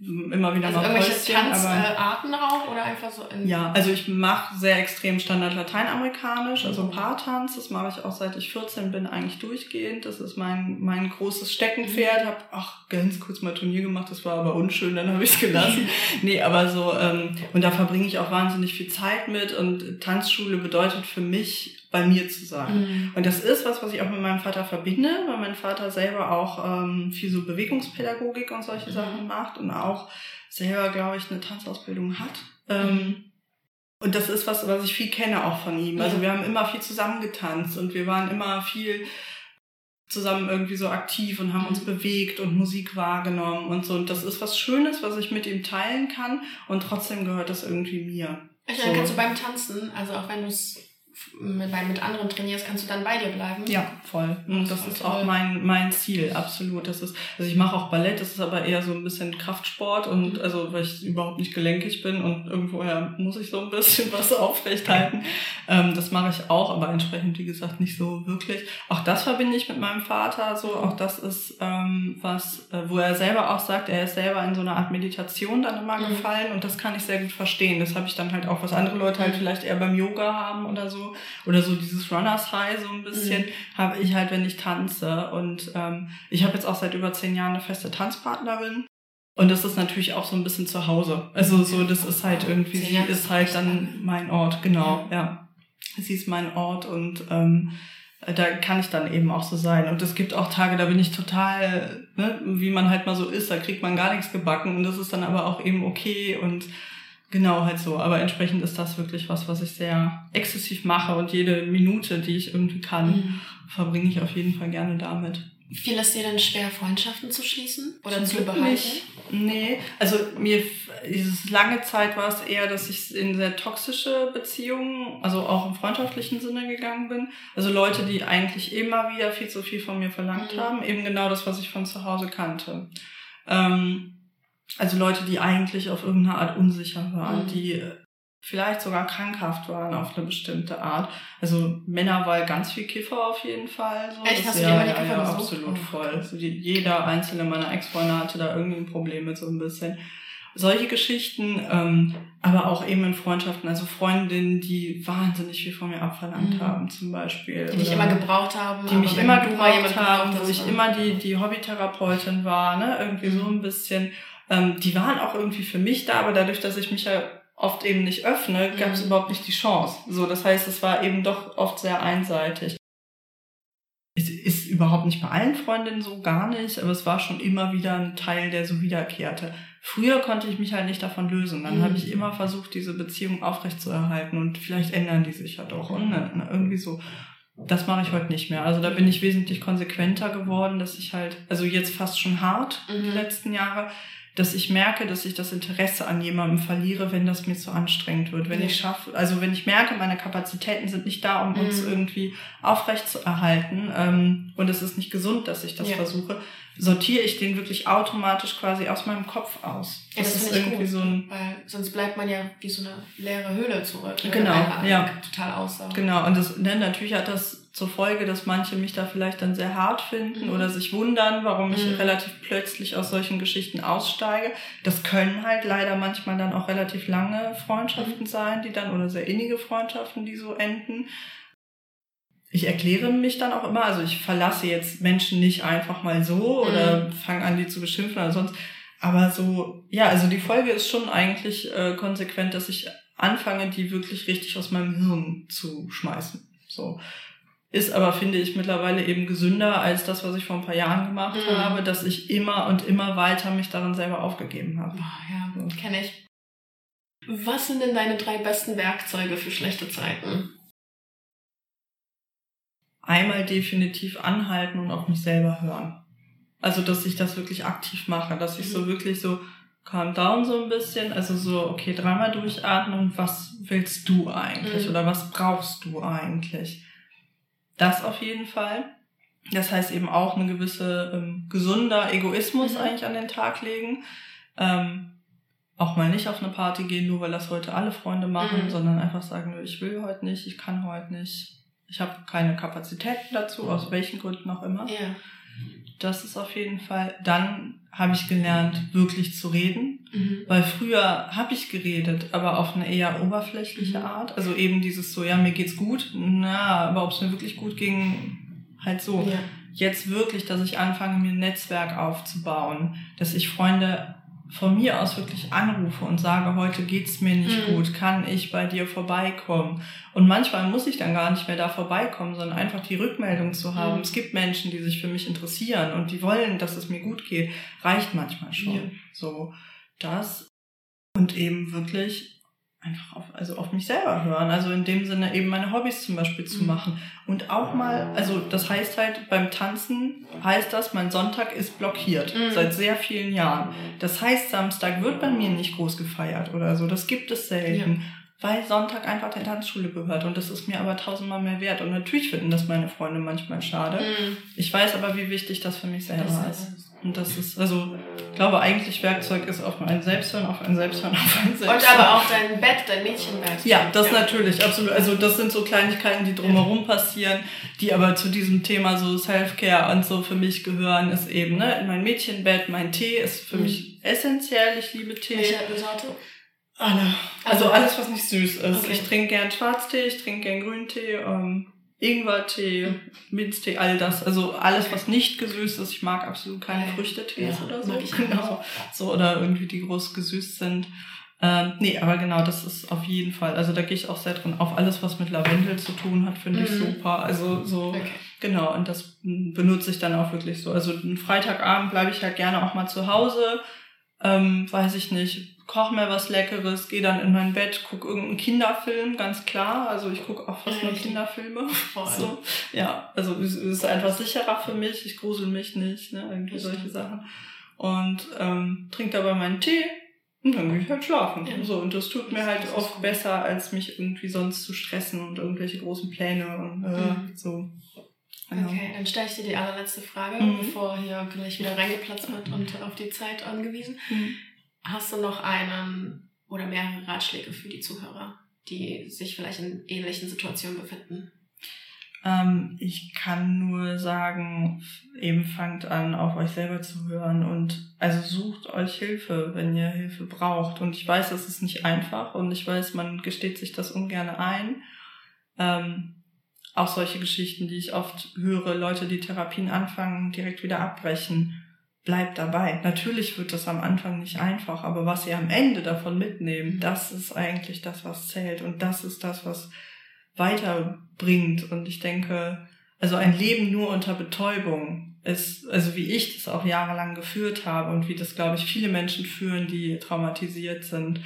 Immer wieder Also mal irgendwelche Tanzarten auch oder einfach so in. ja, also ich mache sehr extrem Standard lateinamerikanisch, also Mhm. Paartanz. Das mache ich auch seit ich 14 bin eigentlich durchgehend. Das ist mein, mein großes Steckenpferd. Hab ach, ganz kurz mal Turnier gemacht, das war aber unschön, dann habe ich es gelassen. nee, aber so, ähm, und da verbringe ich auch wahnsinnig viel Zeit mit. Und Tanzschule bedeutet für mich, bei mir zu sein. Mhm. Und das ist was, was ich auch mit meinem Vater verbinde, weil mein Vater selber auch ähm, viel so Bewegungspädagogik und solche Mhm. Sachen macht und auch selber, glaube ich, eine Tanzausbildung hat. Ähm, und das ist was, was ich viel kenne auch von ihm. Also wir haben immer viel zusammen getanzt und wir waren immer viel zusammen irgendwie so aktiv und haben uns Mhm. bewegt und Musik wahrgenommen und so. Und das ist was Schönes, was ich mit ihm teilen kann und trotzdem gehört das irgendwie mir. Ich So. kannst du beim Tanzen, also auch wenn du es mit, bei- mit anderen trainierst, kannst du dann bei dir bleiben? Ja, voll. Und das Voll ist auch mein, mein Ziel, absolut. Das ist, also ich mache auch Ballett, das ist aber eher so ein bisschen Kraftsport und Mhm. also weil ich überhaupt nicht gelenkig bin und irgendwoher muss ich so ein bisschen was aufrecht halten. Ähm, das mache ich auch, aber entsprechend, wie gesagt, nicht so wirklich. Auch das verbinde ich mit meinem Vater so. Auch das ist ähm, was, äh, wo er selber auch sagt, er ist selber in so einer Art Meditation dann immer Mhm. gefallen und das kann ich sehr gut verstehen. Das habe ich dann halt auch, was andere Leute halt Mhm. vielleicht eher beim Yoga haben oder so. Oder so dieses Runners High so ein bisschen Mhm. habe ich halt, wenn ich tanze. Und ähm, ich habe jetzt auch seit über zehn Jahren eine feste Tanzpartnerin. Und das ist natürlich auch so ein bisschen zu Hause. Also so, das ist halt irgendwie, sie ist halt dann mein Ort, genau, ja. Sie ist mein Ort und ähm, da kann ich dann eben auch so sein. Und es gibt auch Tage, da bin ich total, ne, wie man halt mal so ist, da kriegt man gar nichts gebacken und das ist dann aber auch eben okay und Genau, halt so. Aber entsprechend ist das wirklich was, was ich sehr exzessiv mache und jede Minute, die ich irgendwie kann, mhm. verbringe ich auf jeden Fall gerne damit. Fiel es dir denn schwer, Freundschaften zu schließen oder zu behalten? Nicht. Nee, also mir, dieses lange Zeit war es eher, dass ich in sehr toxische Beziehungen, also auch im freundschaftlichen Sinne gegangen bin. Also Leute, die eigentlich immer wieder viel zu viel von mir verlangt mhm. haben. Eben genau das, was ich von zu Hause kannte. Ähm, also Leute, die eigentlich auf irgendeine Art unsicher waren, mhm. die vielleicht sogar krankhaft waren auf eine bestimmte Art. Also Männer war ganz viel Kiffer auf jeden Fall. So. Echt, hast ja, du ja, ja, absolut oh. voll. Also die, jeder einzelne meiner Ex-Freunde hatte da irgendwie ein Problem mit so ein bisschen. Solche Geschichten, ähm, aber auch eben in Freundschaften, also Freundinnen, die wahnsinnig viel von mir abverlangt mhm. haben, zum Beispiel. Die dich immer gebraucht haben. Die mich immer gebraucht haben, wo ich immer die, die Hobbytherapeutin war, ne, irgendwie so ein bisschen. Ähm, die waren auch irgendwie für mich da, aber dadurch, dass ich mich ja oft eben nicht öffne, gab es mhm. überhaupt nicht die Chance. So, das heißt, es war eben doch oft sehr einseitig. Es ist überhaupt nicht bei allen Freundinnen so, gar nicht, aber es war schon immer wieder ein Teil, der so wiederkehrte. Früher konnte ich mich halt nicht davon lösen. Dann mhm. habe ich immer versucht, diese Beziehung aufrechtzuerhalten und vielleicht ändern die sich ja doch. Und ne, irgendwie so. Das mache ich heute nicht mehr. Also da bin ich wesentlich konsequenter geworden, dass ich halt, also jetzt fast schon hart mhm. die letzten Jahre, dass ich merke, dass ich das Interesse an jemandem verliere, wenn das mir zu anstrengend wird. Wenn ja. ich schaffe, also wenn ich merke, meine Kapazitäten sind nicht da, um mhm. uns irgendwie aufrecht zu erhalten ähm, und es ist nicht gesund, dass ich das ja. versuche, sortiere ich den wirklich automatisch quasi aus meinem Kopf aus. Ja, das, das ist irgendwie gut, so ein weil sonst bleibt man ja wie so eine leere Höhle zurück. Genau, ja. Total aussaugt. Genau, und das, ne, natürlich hat das zur Folge, dass manche mich da vielleicht dann sehr hart finden mhm. oder sich wundern, warum ich mhm. relativ plötzlich aus solchen Geschichten aussteige. Das können halt leider manchmal dann auch relativ lange Freundschaften mhm. sein, die dann oder sehr innige Freundschaften, die so enden. Ich erkläre mich dann auch immer, also ich verlasse jetzt Menschen nicht einfach mal so oder mhm. fange an, die zu beschimpfen oder sonst. Aber so, ja, also die Folge ist schon eigentlich äh, konsequent, dass ich anfange, die wirklich richtig aus meinem Hirn zu schmeißen. So. Ist aber, finde ich, mittlerweile eben gesünder als das, was ich vor ein paar Jahren gemacht mhm. habe, dass ich immer und immer weiter mich darin selber aufgegeben habe. Oh, ja, so. kenne ich. Was sind denn deine drei besten Werkzeuge für schlechte Zeiten? Einmal definitiv anhalten und auf mich selber hören. Also, dass ich das wirklich aktiv mache, dass ich so mhm. wirklich so calm down so ein bisschen, also so, okay, dreimal durchatmen, was willst du eigentlich mhm. oder was brauchst du eigentlich? Das auf jeden Fall. Das heißt eben auch eine gewisse ähm, gesunder Egoismus mhm. eigentlich an den Tag legen. Ähm, auch mal nicht auf eine Party gehen, nur weil das heute alle Freunde machen, mhm. sondern einfach sagen, ich will heute nicht, ich kann heute nicht, ich habe keine Kapazitäten dazu, aus welchen Gründen auch immer. Ja. Das ist auf jeden Fall. Dann habe ich gelernt, wirklich zu reden. Mhm. Weil früher habe ich geredet, aber auf eine eher oberflächliche mhm. Art. Also eben dieses so, ja, mir geht's gut. Na, aber ob es mir wirklich gut ging, halt so. Ja. Jetzt wirklich, dass ich anfange, mir ein Netzwerk aufzubauen, dass ich Freunde von mir aus wirklich anrufe und sage, heute geht's mir nicht mhm. gut, kann ich bei dir vorbeikommen? Und manchmal muss ich dann gar nicht mehr da vorbeikommen, sondern einfach die Rückmeldung zu haben. Mhm. Es gibt Menschen, die sich für mich interessieren und die wollen, dass es mir gut geht, reicht manchmal schon. Ja. So, das und eben wirklich einfach auf, also auf mich selber hören. Also in dem Sinne eben meine Hobbys zum Beispiel zu mhm. machen. Und auch mal, also das heißt halt beim Tanzen heißt das, mein Sonntag ist blockiert mhm. seit sehr vielen Jahren. Das heißt, Samstag wird bei mir nicht groß gefeiert oder so. Das gibt es selten. Ja. Weil Sonntag einfach der Tanzschule gehört und das ist mir aber tausendmal mehr wert. Und natürlich finden das meine Freunde manchmal schade. Mhm. Ich weiß aber, wie wichtig das für mich selber das ist. Und das ist, also, ich glaube, eigentlich Werkzeug ist auf ein Selbsthören, auf ein Selbsthören, auf ein Selbsthören. Und aber auch dein Bett, dein Mädchenbett. Ja, das ja. natürlich, absolut. Also, das sind so Kleinigkeiten, die drumherum passieren, die aber zu diesem Thema so Self-Care und so für mich gehören, ist eben, ne, mein Mädchenbett, mein Tee ist für mhm. mich essentiell. Ich liebe Tee. Welche Sorte? Alle. Also, also alles, was nicht süß ist. Okay. Ich trinke gern Schwarztee, ich trinke gern Grüntee, ähm, Ingwertee, Minztee, all das. Also alles, was nicht gesüßt ist. Ich mag absolut keine Früchtetees ja, oder so. Genau. So, oder irgendwie die groß gesüßt sind. Ähm, nee, aber genau, das ist auf jeden Fall. Also da gehe ich auch sehr drin auf. Alles, was mit Lavendel zu tun hat, finde mhm. ich super. Also so, okay. genau, und das benutze ich dann auch wirklich so. Also einen Freitagabend bleibe ich halt gerne auch mal zu Hause. Ähm, weiß ich nicht, koche mir was Leckeres, gehe dann in mein Bett, gucke irgendeinen Kinderfilm, ganz klar. Also ich gucke auch fast nur Kinderfilme. So. Ja, also es ist einfach sicherer für mich. Ich grusel mich nicht, ne? Irgendwie solche Sachen. Und ähm, trinke dabei meinen Tee und dann gehe ich halt schlafen. Ja. So, und das tut mir halt oft gut. besser, als mich irgendwie sonst zu stressen und irgendwelche großen Pläne und äh, mhm. so. Genau. Okay, dann stelle ich dir die allerletzte Frage, mhm. bevor hier gleich wieder reingeplatzt wird und auf die Zeit angewiesen. Mhm. Hast du noch einen oder mehrere Ratschläge für die Zuhörer, die sich vielleicht in ähnlichen Situationen befinden? Ähm, ich kann nur sagen, eben fangt an, auf euch selber zu hören und also sucht euch Hilfe, wenn ihr Hilfe braucht. Und ich weiß, es ist nicht einfach und ich weiß, man gesteht sich das ungern ein. Ähm, auch solche Geschichten, die ich oft höre, Leute, die Therapien anfangen, direkt wieder abbrechen. Bleibt dabei. Natürlich wird das am Anfang nicht einfach, aber was ihr am Ende davon mitnehmt, das ist eigentlich das, was zählt und das ist das, was weiterbringt. Und ich denke, also ein Leben nur unter Betäubung ist, also wie ich das auch jahrelang geführt habe und wie das, glaube ich, viele Menschen führen, die traumatisiert sind,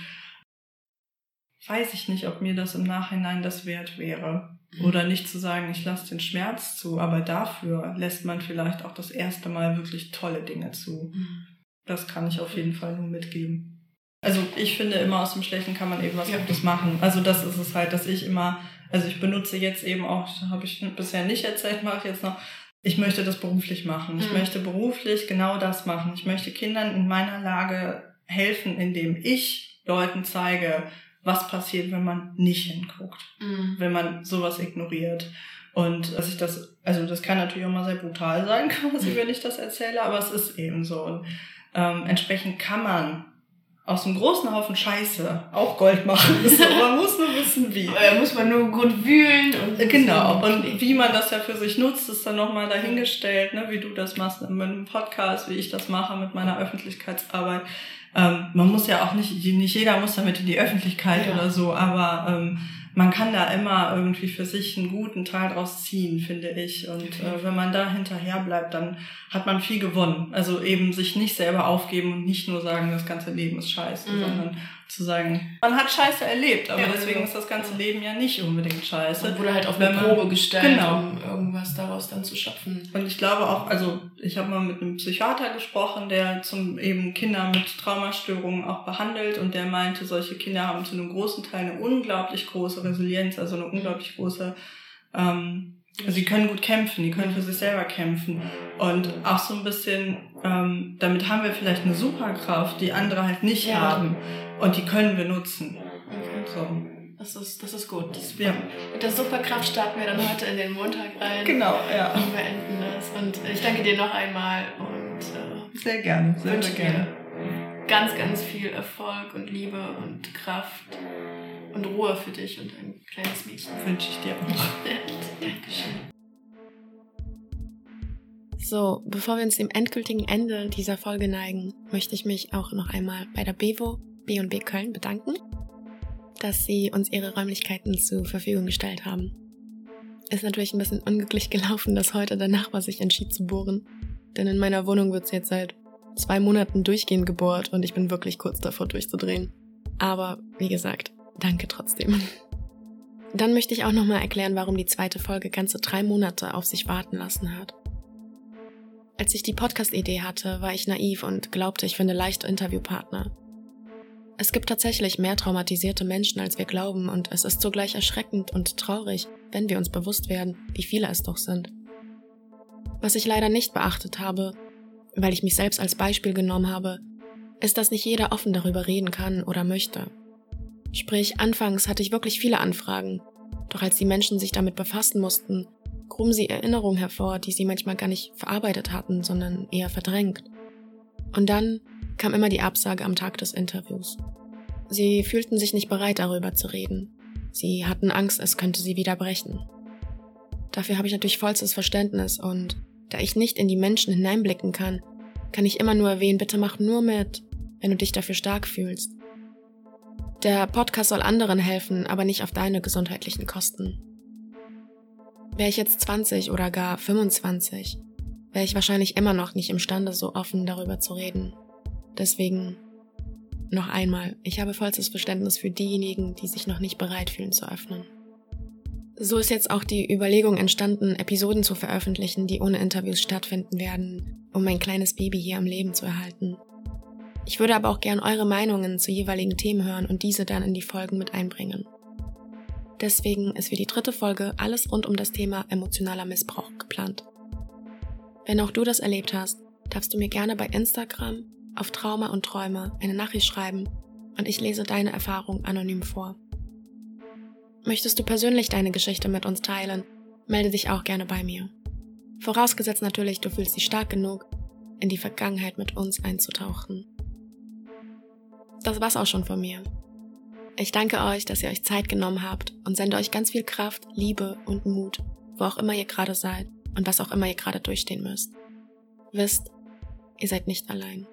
weiß ich nicht, ob mir das im Nachhinein das wert wäre. Oder nicht zu sagen, ich lasse den Schmerz zu, aber dafür lässt man vielleicht auch das erste Mal wirklich tolle Dinge zu. Mhm. Das kann ich auf jeden Fall nur mitgeben. Also ich finde immer aus dem Schlechten kann man eben was Gutes machen. Also das ist es halt, dass ich immer, also ich benutze jetzt eben auch, habe ich bisher nicht erzählt, mache ich jetzt noch, ich möchte das beruflich machen. Ich mhm. möchte beruflich genau das machen. Ich möchte Kindern in meiner Lage helfen, indem ich Leuten zeige, was passiert, wenn man nicht hinguckt, mhm. wenn man sowas ignoriert. Und dass ich das, also das kann natürlich auch mal sehr brutal sein, quasi, wenn ich das erzähle, aber es ist eben so. Und ähm, entsprechend kann man aus einem großen Haufen Scheiße auch Gold machen. So, man muss nur wissen, wie. Da muss man nur gut wühlen. Und genau. Und wie man das ja für sich nutzt, ist dann nochmal dahingestellt, ne? wie du das machst mit einem Podcast, wie ich das mache mit meiner Öffentlichkeitsarbeit. Ähm, man muss ja auch nicht, nicht jeder muss damit in die Öffentlichkeit ja. oder so, aber ähm, man kann da immer irgendwie für sich einen guten Teil draus ziehen, finde ich. Und äh, wenn man da hinterher bleibt, dann hat man viel gewonnen. Also eben sich nicht selber aufgeben und nicht nur sagen, das ganze Leben ist scheiße, mhm. sondern zu sagen, man hat Scheiße erlebt, aber ja, deswegen genau. ist das ganze Leben ja nicht unbedingt Scheiße. Man wurde halt auf eine Probe gestellt, genau. um irgendwas daraus dann zu schöpfen. Und ich glaube auch, also ich habe mal mit einem Psychiater gesprochen, der zum eben Kinder mit Traumastörungen auch behandelt und der meinte, solche Kinder haben zu einem großen Teil eine unglaublich große Resilienz, also eine unglaublich große ähm, also die können gut kämpfen, die können für sich selber kämpfen. Und auch so ein bisschen, ähm, damit haben wir vielleicht eine Superkraft, die andere halt nicht ja. haben. Und die können wir nutzen. Okay. So. Das ist, das ist gut. Das, ja. Mit der Superkraft starten wir dann heute in den Montag rein. Genau, ja. Und beenden das. Und ich danke dir noch einmal und äh, sehr gerne, sehr, sehr gerne. Ganz, ganz viel Erfolg und Liebe und Kraft und Ruhe für dich und dein kleines Mädchen. Wünsche ich dir auch. Dankeschön. So, bevor wir uns dem endgültigen Ende dieser Folge neigen, möchte ich mich auch noch einmal bei der Bevo B&B Köln bedanken, dass sie uns ihre Räumlichkeiten zur Verfügung gestellt haben. Ist natürlich ein bisschen unglücklich gelaufen, dass heute der Nachbar sich entschied zu bohren, denn in meiner Wohnung wird es jetzt seit zwei Monaten durchgehend gebohrt und ich bin wirklich kurz davor durchzudrehen. Aber wie gesagt, danke trotzdem. Dann möchte ich auch nochmal erklären, warum die zweite Folge ganze drei Monate auf sich warten lassen hat. Als ich die Podcast-Idee hatte, war ich naiv und glaubte, ich finde leichte Interviewpartner. Es gibt tatsächlich mehr traumatisierte Menschen, als wir glauben, und es ist zugleich erschreckend und traurig, wenn wir uns bewusst werden, wie viele es doch sind. Was ich leider nicht beachtet habe, weil ich mich selbst als Beispiel genommen habe, ist, dass nicht jeder offen darüber reden kann oder möchte. Sprich, anfangs hatte ich wirklich viele Anfragen, doch als die Menschen sich damit befassen mussten, gruben sie Erinnerungen hervor, die sie manchmal gar nicht verarbeitet hatten, sondern eher verdrängt. Und dann kam immer die Absage am Tag des Interviews. Sie fühlten sich nicht bereit, darüber zu reden. Sie hatten Angst, es könnte sie wieder brechen. Dafür habe ich natürlich vollstes Verständnis und da ich nicht in die Menschen hineinblicken kann, kann ich immer nur erwähnen, bitte mach nur mit, wenn du dich dafür stark fühlst. Der Podcast soll anderen helfen, aber nicht auf deine gesundheitlichen Kosten. Wäre ich jetzt 20 oder gar 25, wäre ich wahrscheinlich immer noch nicht imstande, so offen darüber zu reden. Deswegen noch einmal, ich habe vollstes Verständnis für diejenigen, die sich noch nicht bereit fühlen zu öffnen. So ist jetzt auch die Überlegung entstanden, Episoden zu veröffentlichen, die ohne Interviews stattfinden werden, um mein kleines Baby hier am Leben zu erhalten. Ich würde aber auch gern eure Meinungen zu jeweiligen Themen hören und diese dann in die Folgen mit einbringen. Deswegen ist für die dritte Folge alles rund um das Thema emotionaler Missbrauch geplant. Wenn auch du das erlebt hast, darfst du mir gerne bei Instagram auf Trauma und Träume eine Nachricht schreiben und ich lese deine Erfahrung anonym vor. Möchtest du persönlich deine Geschichte mit uns teilen, melde dich auch gerne bei mir. Vorausgesetzt natürlich, du fühlst dich stark genug, in die Vergangenheit mit uns einzutauchen. Das war's auch schon von mir. Ich danke euch, dass ihr euch Zeit genommen habt und sende euch ganz viel Kraft, Liebe und Mut, wo auch immer ihr gerade seid und was auch immer ihr gerade durchstehen müsst. Wisst, ihr seid nicht allein.